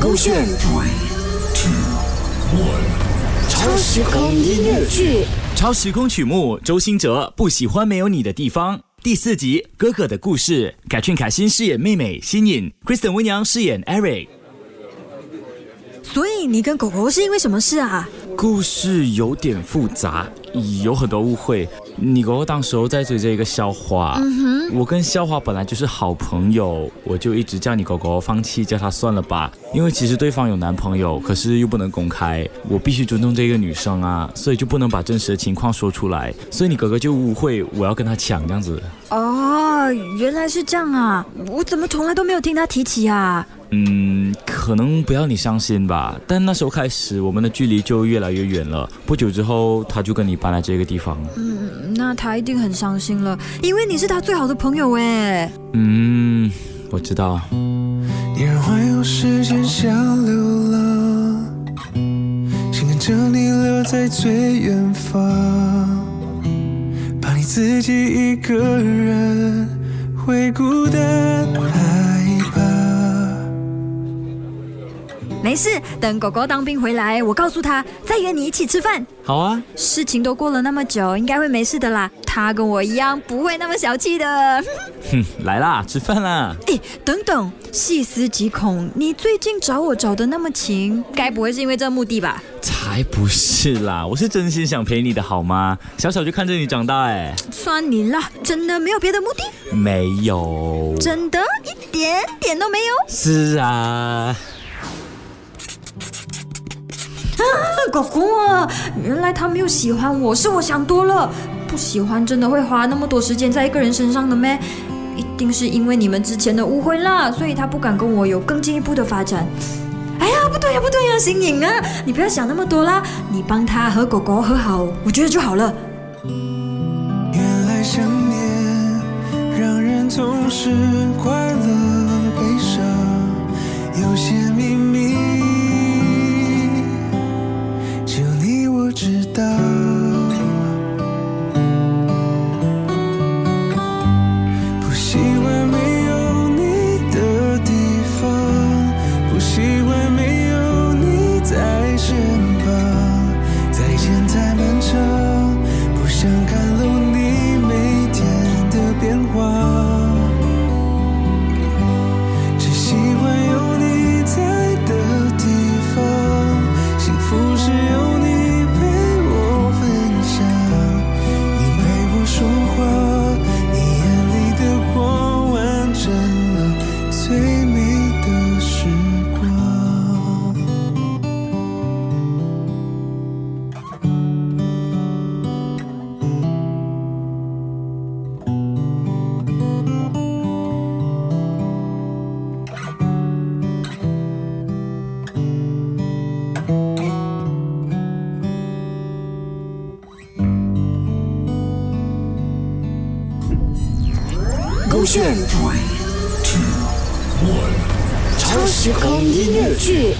勾选超时空音乐剧，超时空曲目，周兴哲不喜欢没有你的地方。第四集，哥哥的故事，凯俊凯欣饰演妹妹新颖，Kristen 温阳饰演 Eric。所以你跟狗狗是因为什么事啊？故事有点复杂，有很多误会。你哥哥当时候在追着一个校花，我跟校花本来就是好朋友，我就一直叫你哥哥放弃，叫他算了吧。因为其实对方有男朋友，可是又不能公开，我必须尊重这个女生啊，所以就不能把真实的情况说出来。所以你哥哥就误会我要跟他抢这样子。哦，原来是这样啊！我怎么从来都没有听他提起啊？嗯，可能不要你伤心吧，但那时候开始，我们的距离就越来越远了。不久之后，他就跟你搬来这个地方。嗯，那他一定很伤心了，因为你是他最好的朋友哎。嗯，我知道。你让环游时间像流浪，心跟着你留在最远方，己一个人会孤单害怕。没事，等狗狗当兵回来，我告诉他再约你一起吃饭。好啊，事情都过了那么久，应该会没事的啦。他跟我一样，不会那么小气的。哼，来啦，吃饭啦。哎，等等，细思极恐，你最近找我找的那么勤，该不会是因为这目的吧？才不是啦，我是真心想陪你的好吗？小小就看着你长大，哎，算你啦，真的没有别的目的？没有，真的一点点都没有。是啊。狗狗啊，原来他没有喜欢我，是我想多了。不喜欢真的会花那么多时间在一个人身上的咩？一定是因为你们之前的误会啦，所以他不敢跟我有更进一步的发展。哎呀，不对呀，不对呀，新颖啊，你不要想那么多啦，你帮他和狗狗和好，我觉得就好了。原来想念让人总是快乐勾选超时空音乐剧。